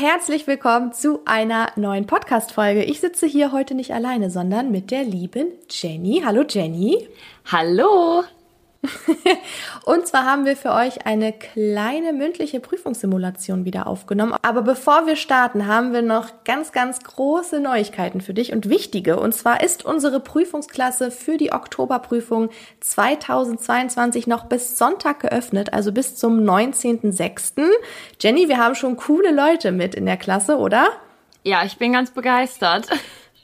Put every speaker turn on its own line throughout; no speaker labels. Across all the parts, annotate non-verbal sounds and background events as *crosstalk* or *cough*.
herzlich willkommen zu einer neuen Podcast-Folge. Ich sitze hier heute nicht alleine, sondern mit der lieben Jenny. Hallo Jenny.
Hallo. *laughs*
Und zwar haben wir für euch eine kleine mündliche Prüfungssimulation wieder aufgenommen. Aber bevor wir starten, haben wir noch ganz, ganz große Neuigkeiten für dich und wichtige. Und zwar ist unsere Prüfungsklasse für die Oktoberprüfung 2022 noch bis Sonntag geöffnet, also bis zum 19.06. Jenny, wir haben schon coole Leute mit in der Klasse, oder?
Ja, ich bin ganz begeistert.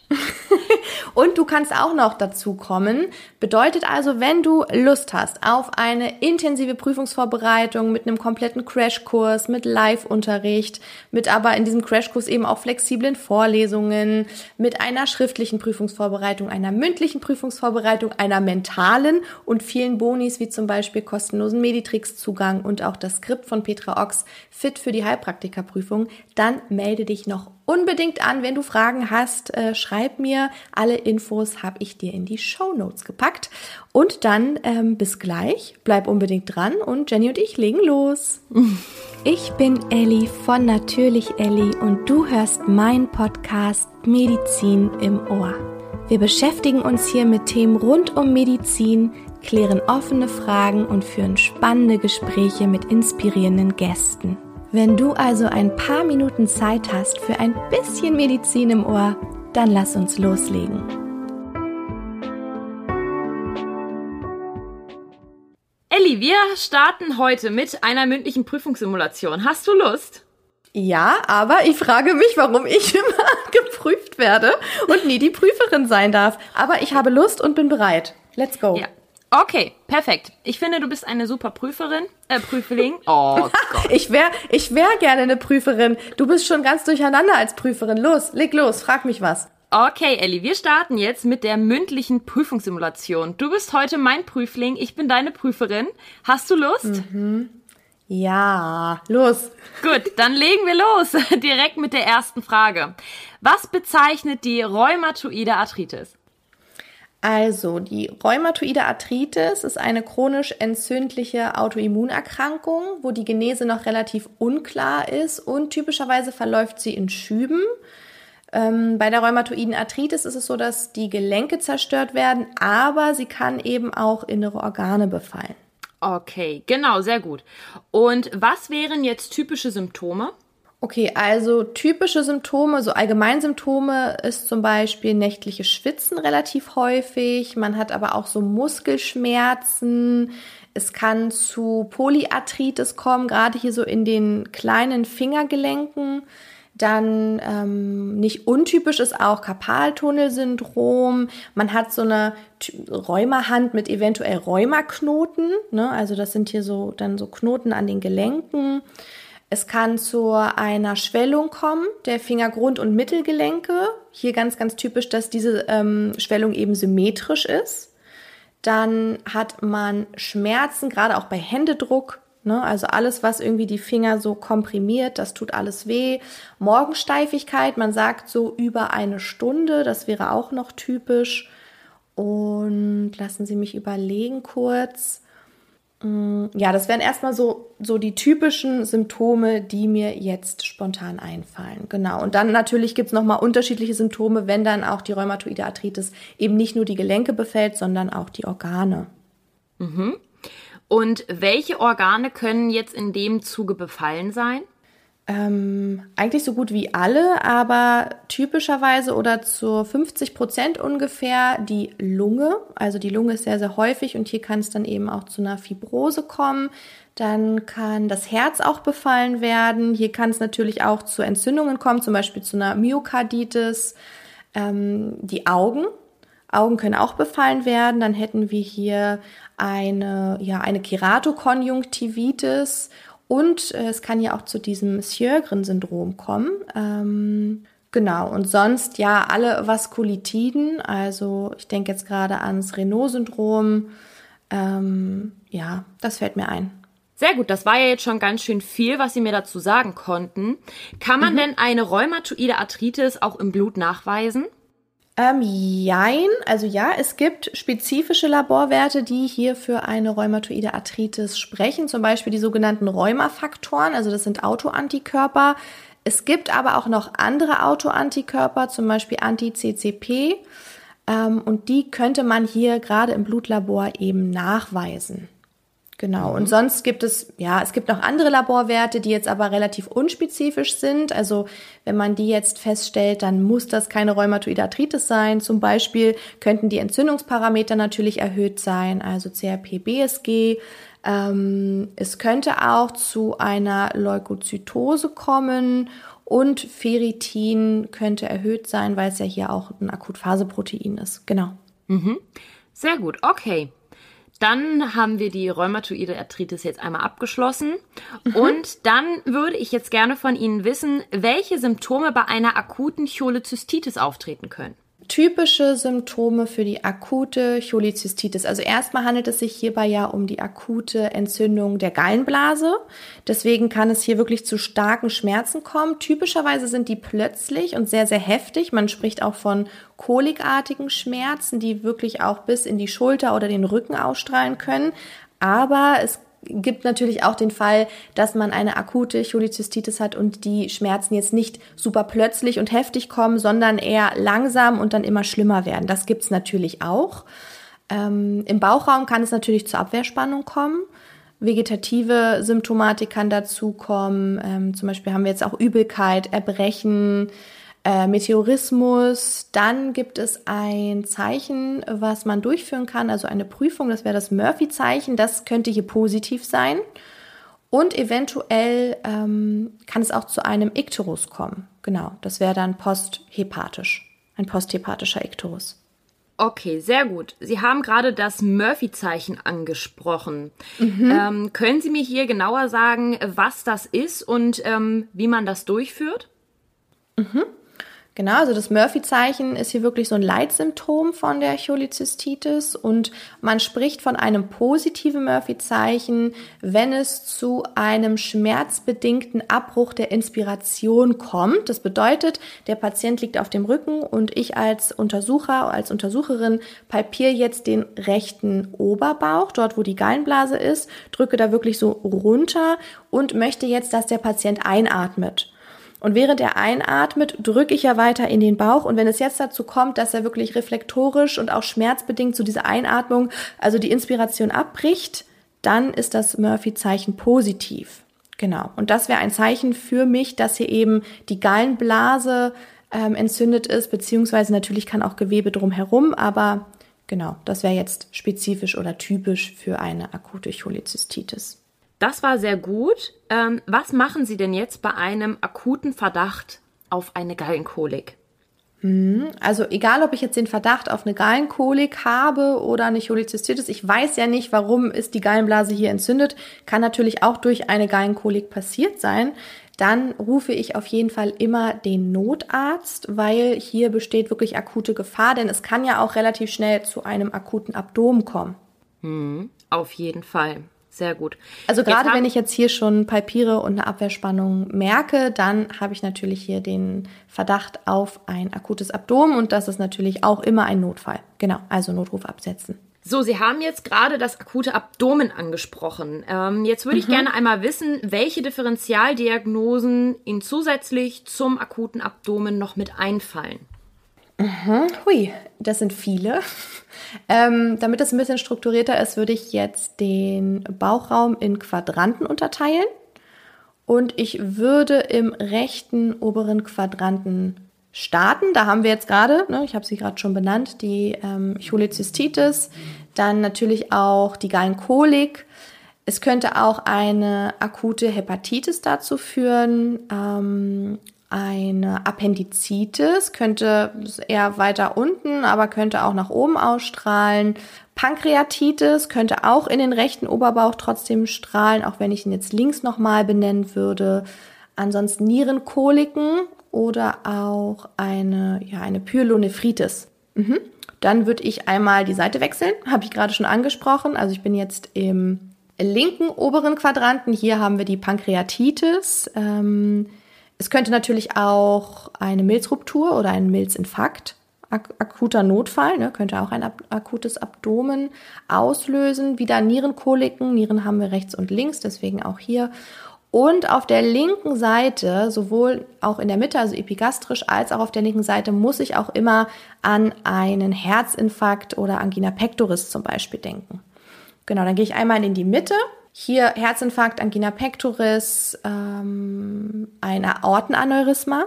*laughs*
und du kannst auch noch dazu kommen. Bedeutet also, wenn du Lust hast auf eine intensive Prüfungsvorbereitung mit einem kompletten Crashkurs, mit Live-Unterricht, mit aber in diesem Crashkurs eben auch flexiblen Vorlesungen, mit einer schriftlichen Prüfungsvorbereitung, einer mündlichen Prüfungsvorbereitung, einer mentalen und vielen Bonis wie zum Beispiel kostenlosen Meditrix-Zugang und auch das Skript von Petra Ochs fit für die Heilpraktikerprüfung, dann melde dich noch unbedingt an. Wenn du Fragen hast, äh, schreib mir. Alle Infos habe ich dir in die Show Notes gepackt. Und dann ähm, bis gleich. Bleib unbedingt dran und Jenny und ich legen los. *laughs* Ich bin Ellie von Natürlich Ellie und du hörst meinen Podcast Medizin im Ohr. Wir beschäftigen uns hier mit Themen rund um Medizin, klären offene Fragen und führen spannende Gespräche mit inspirierenden Gästen. Wenn du also ein paar Minuten Zeit hast für ein bisschen Medizin im Ohr, dann lass uns loslegen.
Elli, wir starten heute mit einer mündlichen Prüfungssimulation. Hast du Lust?
Ja, aber ich frage mich, warum ich *laughs* immer geprüft werde und nie die Prüferin sein darf. Aber ich habe Lust und bin bereit. Let's go.
Ja. Okay, perfekt. Ich finde, du bist eine super Prüferin, äh, Prüfling. *laughs* Oh
Gott. ich wäre ich wär gerne eine Prüferin. Du bist schon ganz durcheinander als Prüferin. Los, leg los, frag mich was.
Okay, Elli, wir starten jetzt mit der mündlichen Prüfungssimulation. Du bist heute mein Prüfling, ich bin deine Prüferin. Hast du Lust?
Mhm. Ja, los.
Gut, dann legen wir los. *laughs* Direkt mit der ersten Frage. Was bezeichnet die rheumatoide Arthritis?
Also, die rheumatoide Arthritis ist eine chronisch entzündliche Autoimmunerkrankung, wo die Genese noch relativ unklar ist und typischerweise verläuft sie in Schüben. Ähm, bei der rheumatoiden Arthritis ist es so, dass die Gelenke zerstört werden, aber sie kann eben auch innere Organe befallen.
Okay, genau, sehr gut. Und was wären jetzt typische Symptome?
Okay, also typische Symptome, so Allgemeinsymptome ist zum Beispiel nächtliches Schwitzen relativ häufig. Man hat aber auch so Muskelschmerzen. Es kann zu Polyarthritis kommen, gerade hier so in den kleinen Fingergelenken. Dann ähm, nicht untypisch ist auch Karpaltunnelsyndrom. Man hat so eine Rheumahand mit eventuell Rheumaknoten. Ne? Also das sind hier so dann so Knoten an den Gelenken. Es kann zu einer Schwellung kommen der Fingergrund- und Mittelgelenke. Hier ganz, ganz typisch, dass diese ähm, Schwellung eben symmetrisch ist. Dann hat man Schmerzen, gerade auch bei Händedruck. Ne? Also alles, was irgendwie die Finger so komprimiert, das tut alles weh. Morgensteifigkeit, man sagt so über eine Stunde, das wäre auch noch typisch. Und lassen Sie mich überlegen kurz. Mm, ja, das wären erstmal so, so die typischen Symptome, die mir jetzt spontan einfallen. Genau. Und dann natürlich gibt's nochmal unterschiedliche Symptome, wenn dann auch die rheumatoide Arthritis eben nicht nur die Gelenke befällt, sondern auch die Organe.
Mhm. Und welche Organe können jetzt in dem Zuge befallen sein?
Ähm, eigentlich so gut wie alle, aber typischerweise oder zu 50 Prozent ungefähr die Lunge. Also die Lunge ist sehr, sehr häufig und hier kann es dann eben auch zu einer Fibrose kommen. Dann kann das Herz auch befallen werden. Hier kann es natürlich auch zu Entzündungen kommen, zum Beispiel zu einer Myokarditis. Ähm, die Augen. Augen können auch befallen werden. Dann hätten wir hier eine, ja, eine Keratokonjunktivitis und äh, es kann ja auch zu diesem Sjögren-Syndrom kommen. Ähm, genau, und sonst ja alle Vaskulitiden, also ich denke jetzt gerade ans Renault-Syndrom. Ähm, ja, das fällt mir ein.
Sehr gut, das war ja jetzt schon ganz schön viel, was Sie mir dazu sagen konnten. Kann man mhm. denn eine rheumatoide Arthritis auch im Blut nachweisen?
Ähm, jein, also ja, es gibt spezifische Laborwerte, die hier für eine rheumatoide Arthritis sprechen, zum Beispiel die sogenannten Rheumafaktoren, also das sind Autoantikörper. Es gibt aber auch noch andere Autoantikörper, zum Beispiel Anti-CCP. Ähm, und die könnte man hier gerade im Blutlabor eben nachweisen. Genau. Und sonst gibt es, ja, es gibt noch andere Laborwerte, die jetzt aber relativ unspezifisch sind. Also wenn man die jetzt feststellt, dann muss das keine rheumatoide Arthritis sein. Zum Beispiel könnten die Entzündungsparameter natürlich erhöht sein, also CRP, BSG. Ähm, es könnte auch zu einer Leukozytose kommen und Ferritin könnte erhöht sein, weil es ja hier auch ein Akutphaseprotein ist. Genau.
Mhm. Sehr gut. Okay. Dann haben wir die rheumatoide Arthritis jetzt einmal abgeschlossen. Mhm. Und dann würde ich jetzt gerne von Ihnen wissen, welche Symptome bei einer akuten Cholezystitis auftreten können
typische Symptome für die akute Cholezystitis. Also erstmal handelt es sich hierbei ja um die akute Entzündung der Gallenblase. Deswegen kann es hier wirklich zu starken Schmerzen kommen. Typischerweise sind die plötzlich und sehr, sehr heftig. Man spricht auch von kolikartigen Schmerzen, die wirklich auch bis in die Schulter oder den Rücken ausstrahlen können. Aber es gibt natürlich auch den Fall, dass man eine akute Cholezystitis hat und die Schmerzen jetzt nicht super plötzlich und heftig kommen, sondern eher langsam und dann immer schlimmer werden. Das gibt's natürlich auch. Ähm, Im Bauchraum kann es natürlich zur Abwehrspannung kommen. Vegetative Symptomatik kann dazu kommen. Ähm, zum Beispiel haben wir jetzt auch Übelkeit, Erbrechen, äh, Meteorismus. Dann gibt es ein Zeichen, was man durchführen kann, also eine Prüfung, das wäre das Murphy-Zeichen. Das könnte hier positiv sein. Und eventuell ähm, kann es auch zu einem Ikterus kommen. Genau, das wäre dann posthepatisch, ein posthepatischer Ikterus.
Okay, sehr gut. Sie haben gerade das Murphy-Zeichen angesprochen. Mhm. Ähm, können Sie mir hier genauer sagen, was das ist und ähm, wie man das durchführt?
Mhm. Genau, also das Murphy-Zeichen ist hier wirklich so ein Leitsymptom von der Cholezystitis und man spricht von einem positiven Murphy-Zeichen, wenn es zu einem schmerzbedingten Abbruch der Inspiration kommt. Das bedeutet, der Patient liegt auf dem Rücken und ich als Untersucher, als Untersucherin palpiere jetzt den rechten Oberbauch, dort wo die Gallenblase ist, drücke da wirklich so runter und möchte jetzt, dass der Patient einatmet. Und während er einatmet, drücke ich ja weiter in den Bauch. Und wenn es jetzt dazu kommt, dass er wirklich reflektorisch und auch schmerzbedingt zu dieser Einatmung, also die Inspiration abbricht, dann ist das Murphy-Zeichen positiv. Genau. Und das wäre ein Zeichen für mich, dass hier eben die Gallenblase ähm, entzündet ist, beziehungsweise natürlich kann auch Gewebe drumherum, aber genau, das wäre jetzt spezifisch oder typisch für eine akute Cholezystitis.
Das war sehr gut. Ähm, was machen Sie denn jetzt bei einem akuten Verdacht auf eine Gallenkolik?
Hm, also egal, ob ich jetzt den Verdacht auf eine Gallenkolik habe oder eine Cholezystitis, ich weiß ja nicht, warum ist die Gallenblase hier entzündet, kann natürlich auch durch eine Gallenkolik passiert sein. Dann rufe ich auf jeden Fall immer den Notarzt, weil hier besteht wirklich akute Gefahr, denn es kann ja auch relativ schnell zu einem akuten Abdomen kommen.
Hm, auf jeden Fall. Sehr gut.
Also gerade wenn ich jetzt hier schon palpiere und eine Abwehrspannung merke, dann habe ich natürlich hier den Verdacht auf ein akutes Abdomen und das ist natürlich auch immer ein Notfall. Genau, also Notruf absetzen.
So, Sie haben jetzt gerade das akute Abdomen angesprochen. Ähm, jetzt würde ich mhm. gerne einmal wissen, welche Differentialdiagnosen Ihnen zusätzlich zum akuten Abdomen noch mit einfallen.
Mhm. Hui, das sind viele. Ähm, damit es ein bisschen strukturierter ist, würde ich jetzt den Bauchraum in Quadranten unterteilen. Und ich würde im rechten oberen Quadranten starten. Da haben wir jetzt gerade, ne, ich habe sie gerade schon benannt, die ähm, Cholezystitis, dann natürlich auch die Gallenkolik. Es könnte auch eine akute Hepatitis dazu führen, ähm, eine Appendizitis, könnte eher weiter unten, aber könnte auch nach oben ausstrahlen. Pankreatitis könnte auch in den rechten Oberbauch trotzdem strahlen, auch wenn ich ihn jetzt links nochmal benennen würde. Ansonsten Nierenkoliken oder auch eine, ja, eine Pyelonephritis. Mhm. Dann würde ich einmal die Seite wechseln, habe ich gerade schon angesprochen. Also ich bin jetzt im linken oberen Quadranten. Hier haben wir die Pankreatitis. Ähm, es könnte natürlich auch eine Milzruptur oder ein Milzinfarkt, ak akuter Notfall, ne, könnte auch ein ab akutes Abdomen auslösen. Wieder Nierenkoliken, Nieren haben wir rechts und links, deswegen auch hier. Und auf der linken Seite, sowohl auch in der Mitte, also epigastrisch, als auch auf der linken Seite, muss ich auch immer an einen Herzinfarkt oder Angina pectoris zum Beispiel denken. Genau, dann gehe ich einmal in die Mitte. Hier Herzinfarkt, Angina pectoris, ähm, ein Aortenaneurysma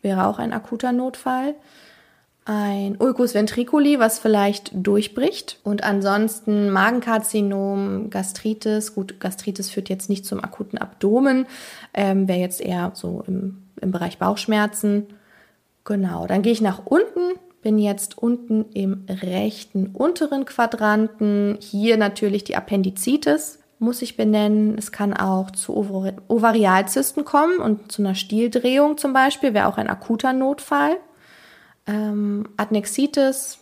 wäre auch ein akuter Notfall ein Ulcus ventriculi, was vielleicht durchbricht. Und ansonsten Magenkarzinom, Gastritis. Gut, Gastritis führt jetzt nicht zum akuten Abdomen, ähm, wäre jetzt eher so im, im Bereich Bauchschmerzen. Genau, dann gehe ich nach unten, bin jetzt unten im rechten unteren Quadranten. Hier natürlich die Appendizitis muss ich benennen. Es kann auch zu Ovarialzysten kommen und zu einer Stieldrehung zum Beispiel, wäre auch ein akuter Notfall ähm, Adnexitis,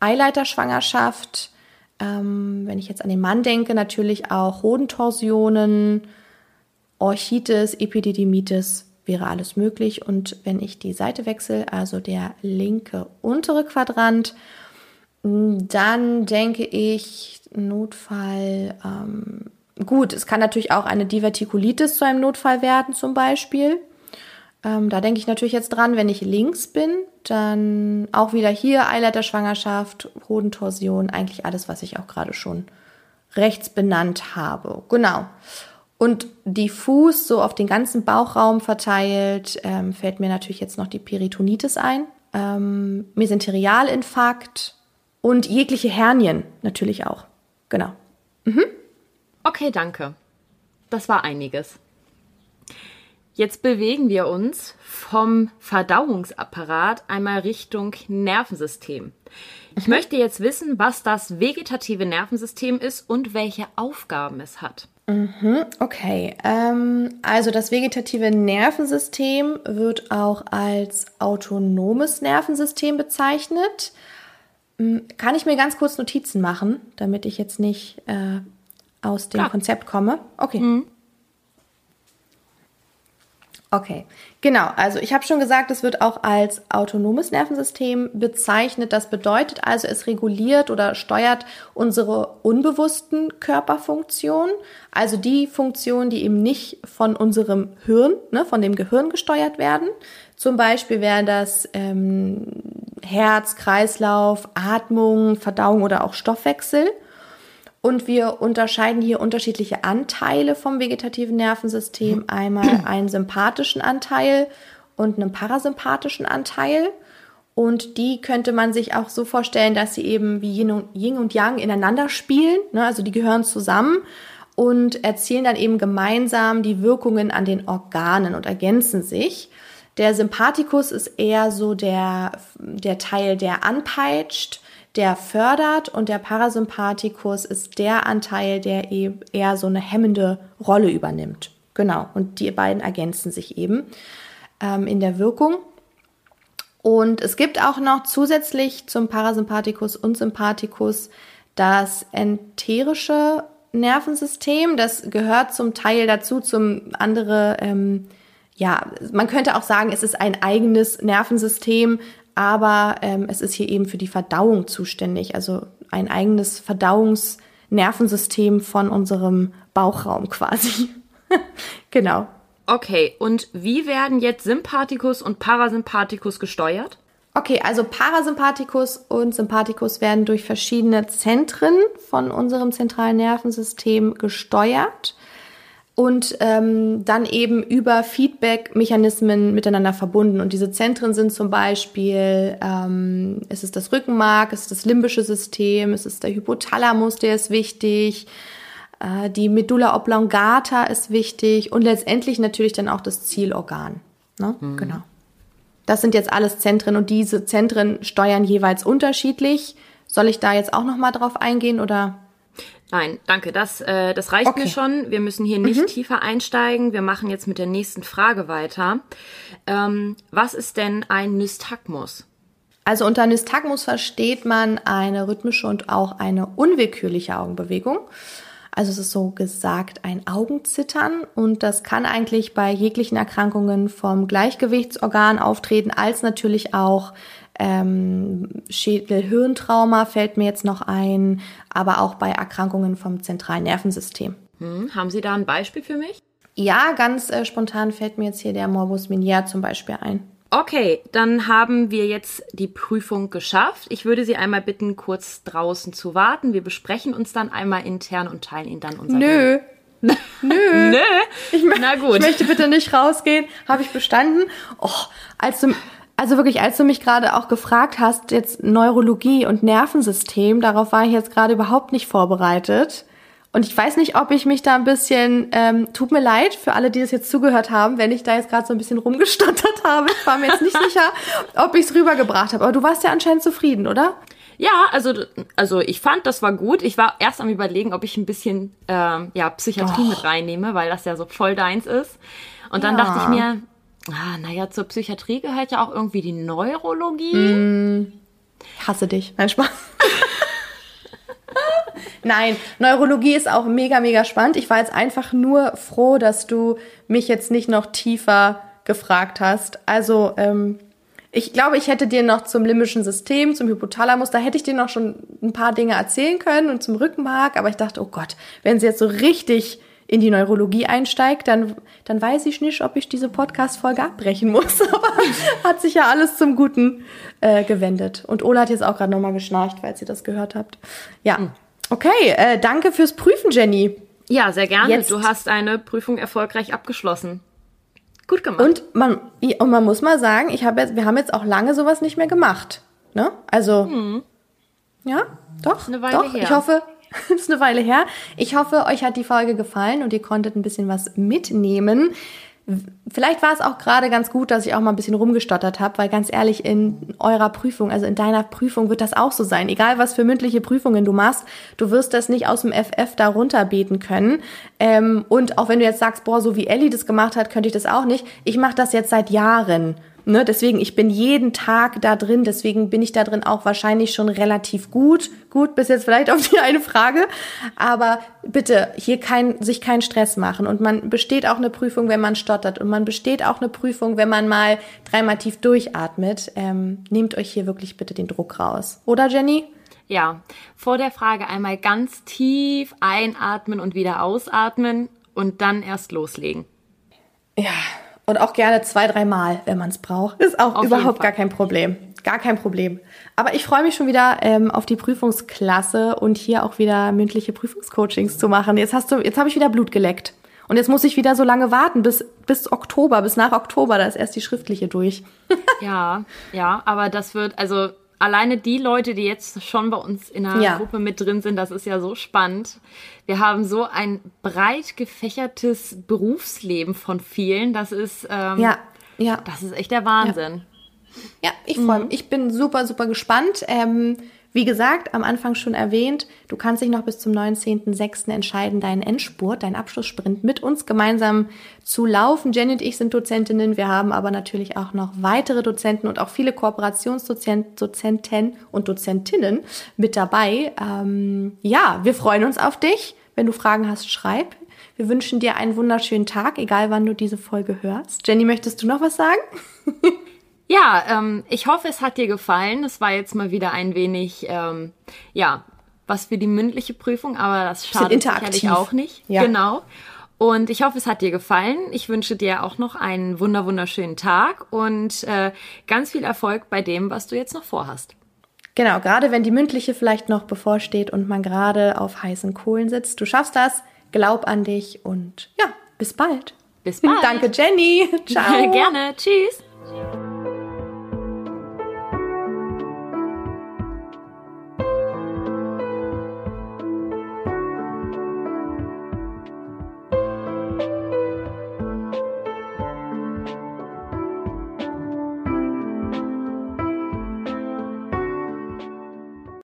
Eileiterschwangerschaft, ähm, wenn ich jetzt an den Mann denke, natürlich auch Hodentorsionen, Orchitis, Epididymitis wäre alles möglich. Und wenn ich die Seite wechsle, also der linke untere Quadrant, dann denke ich Notfall. Ähm, gut, es kann natürlich auch eine Divertikulitis zu einem Notfall werden, zum Beispiel. Ähm, da denke ich natürlich jetzt dran, wenn ich links bin, dann auch wieder hier Eileiterschwangerschaft, Hodentorsion, eigentlich alles, was ich auch gerade schon rechts benannt habe. Genau. Und diffus, so auf den ganzen Bauchraum verteilt, ähm, fällt mir natürlich jetzt noch die Peritonitis ein, ähm, Mesenterialinfarkt und jegliche Hernien natürlich auch. Genau.
Mhm. Okay, danke. Das war einiges. Jetzt bewegen wir uns vom Verdauungsapparat einmal Richtung Nervensystem. Ich mhm. möchte jetzt wissen, was das vegetative Nervensystem ist und welche Aufgaben es hat.
Mhm, okay, ähm, also das vegetative Nervensystem wird auch als autonomes Nervensystem bezeichnet. Hm, kann ich mir ganz kurz Notizen machen, damit ich jetzt nicht äh, aus dem Klar. Konzept komme? Okay. Mhm. Okay, genau. Also ich habe schon gesagt, es wird auch als autonomes Nervensystem bezeichnet. Das bedeutet also, es reguliert oder steuert unsere unbewussten Körperfunktionen, also die Funktionen, die eben nicht von unserem Hirn, ne, von dem Gehirn gesteuert werden. Zum Beispiel wäre das ähm, Herz, Kreislauf, Atmung, Verdauung oder auch Stoffwechsel. Und wir unterscheiden hier unterschiedliche Anteile vom vegetativen Nervensystem. Mhm. Einmal einen sympathischen Anteil und einen parasympathischen Anteil. Und die könnte man sich auch so vorstellen, dass sie eben wie Yin und Yang ineinander spielen. Ne? Also die gehören zusammen und erzielen dann eben gemeinsam die Wirkungen an den Organen und ergänzen sich. Der Sympathikus ist eher so der, der Teil, der anpeitscht der fördert und der Parasympathikus ist der Anteil, der eben eher so eine hemmende Rolle übernimmt. Genau, und die beiden ergänzen sich eben ähm, in der Wirkung. Und es gibt auch noch zusätzlich zum Parasympathikus und Sympathikus das enterische Nervensystem. Das gehört zum Teil dazu, zum andere, ähm, ja, man könnte auch sagen, es ist ein eigenes Nervensystem, aber ähm, es ist hier eben für die Verdauung zuständig, also ein eigenes Verdauungsnervensystem von unserem Bauchraum quasi. *laughs* genau.
Okay, und wie werden jetzt Sympathikus und Parasympathikus gesteuert?
Okay, also Parasympathikus und Sympathikus werden durch verschiedene Zentren von unserem zentralen Nervensystem gesteuert und ähm, dann eben über Feedback-Mechanismen miteinander verbunden. Und diese Zentren sind zum Beispiel, ähm, es ist das Rückenmark, es ist das limbische System, es ist der Hypothalamus, der ist wichtig, äh, die Medulla oblongata ist wichtig und letztendlich natürlich dann auch das Zielorgan. Ne? Mhm. Genau. Das sind jetzt alles Zentren und diese Zentren steuern jeweils unterschiedlich. Soll ich da jetzt auch noch mal drauf eingehen oder?
Nein, danke. Das, äh, das reicht okay. mir schon. Wir müssen hier nicht mhm. tiefer einsteigen. Wir machen jetzt mit der nächsten Frage weiter. Ähm, was ist denn ein Nystagmus?
Also unter Nystagmus versteht man eine rhythmische und auch eine unwillkürliche Augenbewegung. Also es ist so gesagt ein Augenzittern und das kann eigentlich bei jeglichen Erkrankungen vom Gleichgewichtsorgan auftreten, als natürlich auch ähm, Schädel-Hirntrauma fällt mir jetzt noch ein, aber auch bei Erkrankungen vom zentralen Nervensystem.
Hm, haben Sie da ein Beispiel für mich?
Ja, ganz äh, spontan fällt mir jetzt hier der Morbus Minier zum Beispiel ein.
Okay, dann haben wir jetzt die Prüfung geschafft. Ich würde Sie einmal bitten, kurz draußen zu warten. Wir besprechen uns dann einmal intern und teilen Ihnen dann unser
Nö. *laughs*
Nö.
Nö. *laughs*
Ich, Na gut.
Ich möchte bitte nicht rausgehen. Habe ich bestanden? Oh, als du, also wirklich, als du mich gerade auch gefragt hast, jetzt Neurologie und Nervensystem, darauf war ich jetzt gerade überhaupt nicht vorbereitet. Und ich weiß nicht, ob ich mich da ein bisschen, ähm, tut mir leid für alle, die das jetzt zugehört haben, wenn ich da jetzt gerade so ein bisschen rumgestottert *laughs* habe. Ich war mir jetzt nicht *laughs* sicher, ob ich es rübergebracht habe. Aber du warst ja anscheinend zufrieden, oder?
Ja, also, also ich fand, das war gut. Ich war erst am überlegen, ob ich ein bisschen ähm, ja, Psychiatrie oh. mit reinnehme, weil das ja so voll deins ist. Und dann ja. dachte ich mir, ah, naja, zur Psychiatrie gehört ja auch irgendwie die Neurologie.
Mm, hasse dich. Nein, Spaß. *laughs* Nein, Neurologie ist auch mega, mega spannend. Ich war jetzt einfach nur froh, dass du mich jetzt nicht noch tiefer gefragt hast. Also, ähm, ich glaube, ich hätte dir noch zum limbischen System, zum Hypothalamus, da hätte ich dir noch schon ein paar Dinge erzählen können und zum Rückenmark, aber ich dachte, oh Gott, wenn sie jetzt so richtig in die Neurologie einsteigt, dann, dann weiß ich nicht, ob ich diese Podcast-Folge abbrechen muss. *laughs* Aber hat sich ja alles zum Guten äh, gewendet. Und Ola hat jetzt auch gerade nochmal geschnarcht, falls ihr das gehört habt. Ja. Hm. Okay, äh, danke fürs Prüfen, Jenny.
Ja, sehr gerne. Jetzt. Du hast eine Prüfung erfolgreich abgeschlossen. Gut gemacht.
Und man, und man muss mal sagen, ich habe jetzt, wir haben jetzt auch lange sowas nicht mehr gemacht. Ne? Also, hm. ja, doch. Eine Weile doch. Her. Ich hoffe, *laughs* ist eine Weile her. Ich hoffe, euch hat die Folge gefallen und ihr konntet ein bisschen was mitnehmen. Vielleicht war es auch gerade ganz gut, dass ich auch mal ein bisschen rumgestottert habe, weil ganz ehrlich, in eurer Prüfung, also in deiner Prüfung wird das auch so sein. Egal, was für mündliche Prüfungen du machst, du wirst das nicht aus dem FF da runterbeten können. Ähm, und auch wenn du jetzt sagst, boah, so wie Ellie das gemacht hat, könnte ich das auch nicht. Ich mache das jetzt seit Jahren. Ne, deswegen, ich bin jeden Tag da drin, deswegen bin ich da drin auch wahrscheinlich schon relativ gut. Gut, bis jetzt vielleicht auf die eine Frage. Aber bitte hier kein, sich keinen Stress machen. Und man besteht auch eine Prüfung, wenn man stottert. Und man besteht auch eine Prüfung, wenn man mal dreimal tief durchatmet. Ähm, nehmt euch hier wirklich bitte den Druck raus. Oder Jenny?
Ja, vor der Frage einmal ganz tief einatmen und wieder ausatmen und dann erst loslegen.
Ja, und auch gerne zwei, dreimal, wenn man es braucht. Ist auch auf überhaupt gar kein Problem. Gar kein Problem. Aber ich freue mich schon wieder ähm, auf die Prüfungsklasse und hier auch wieder mündliche Prüfungscoachings zu machen. Jetzt hast du, jetzt habe ich wieder Blut geleckt. Und jetzt muss ich wieder so lange warten, bis, bis Oktober, bis nach Oktober, da ist erst die schriftliche durch. *laughs*
ja, ja, aber das wird, also alleine die Leute, die jetzt schon bei uns in der ja. Gruppe mit drin sind, das ist ja so spannend. Wir haben so ein breit gefächertes Berufsleben von vielen. Das ist ähm, ja, ja. Das ist echt der Wahnsinn.
Ja, ja ich freue mich. Mhm. Ich bin super, super gespannt. Ähm, wie gesagt, am Anfang schon erwähnt, du kannst dich noch bis zum 19.06. entscheiden, deinen Endspurt, deinen Abschlusssprint mit uns gemeinsam zu laufen. Jenny und ich sind Dozentinnen, wir haben aber natürlich auch noch weitere Dozenten und auch viele Kooperationsdozenten und Dozentinnen mit dabei. Ähm, ja, wir freuen uns auf dich. Wenn du Fragen hast, schreib. Wir wünschen dir einen wunderschönen Tag, egal wann du diese Folge hörst. Jenny, möchtest du noch was sagen? *laughs*
Ja, ähm, ich hoffe, es hat dir gefallen. Es war jetzt mal wieder ein wenig, ähm, ja, was für die mündliche Prüfung, aber das schadet sicherlich auch nicht. Ja. Genau. Und ich hoffe, es hat dir gefallen. Ich wünsche dir auch noch einen wunder wunderschönen Tag und äh, ganz viel Erfolg bei dem, was du jetzt noch vorhast.
Genau, gerade wenn die mündliche vielleicht noch bevorsteht und man gerade auf heißen Kohlen sitzt. Du schaffst das, glaub an dich und ja, bis bald.
Bis bald. *laughs*
Danke, Jenny. *laughs*
Ciao. Gerne. Tschüss.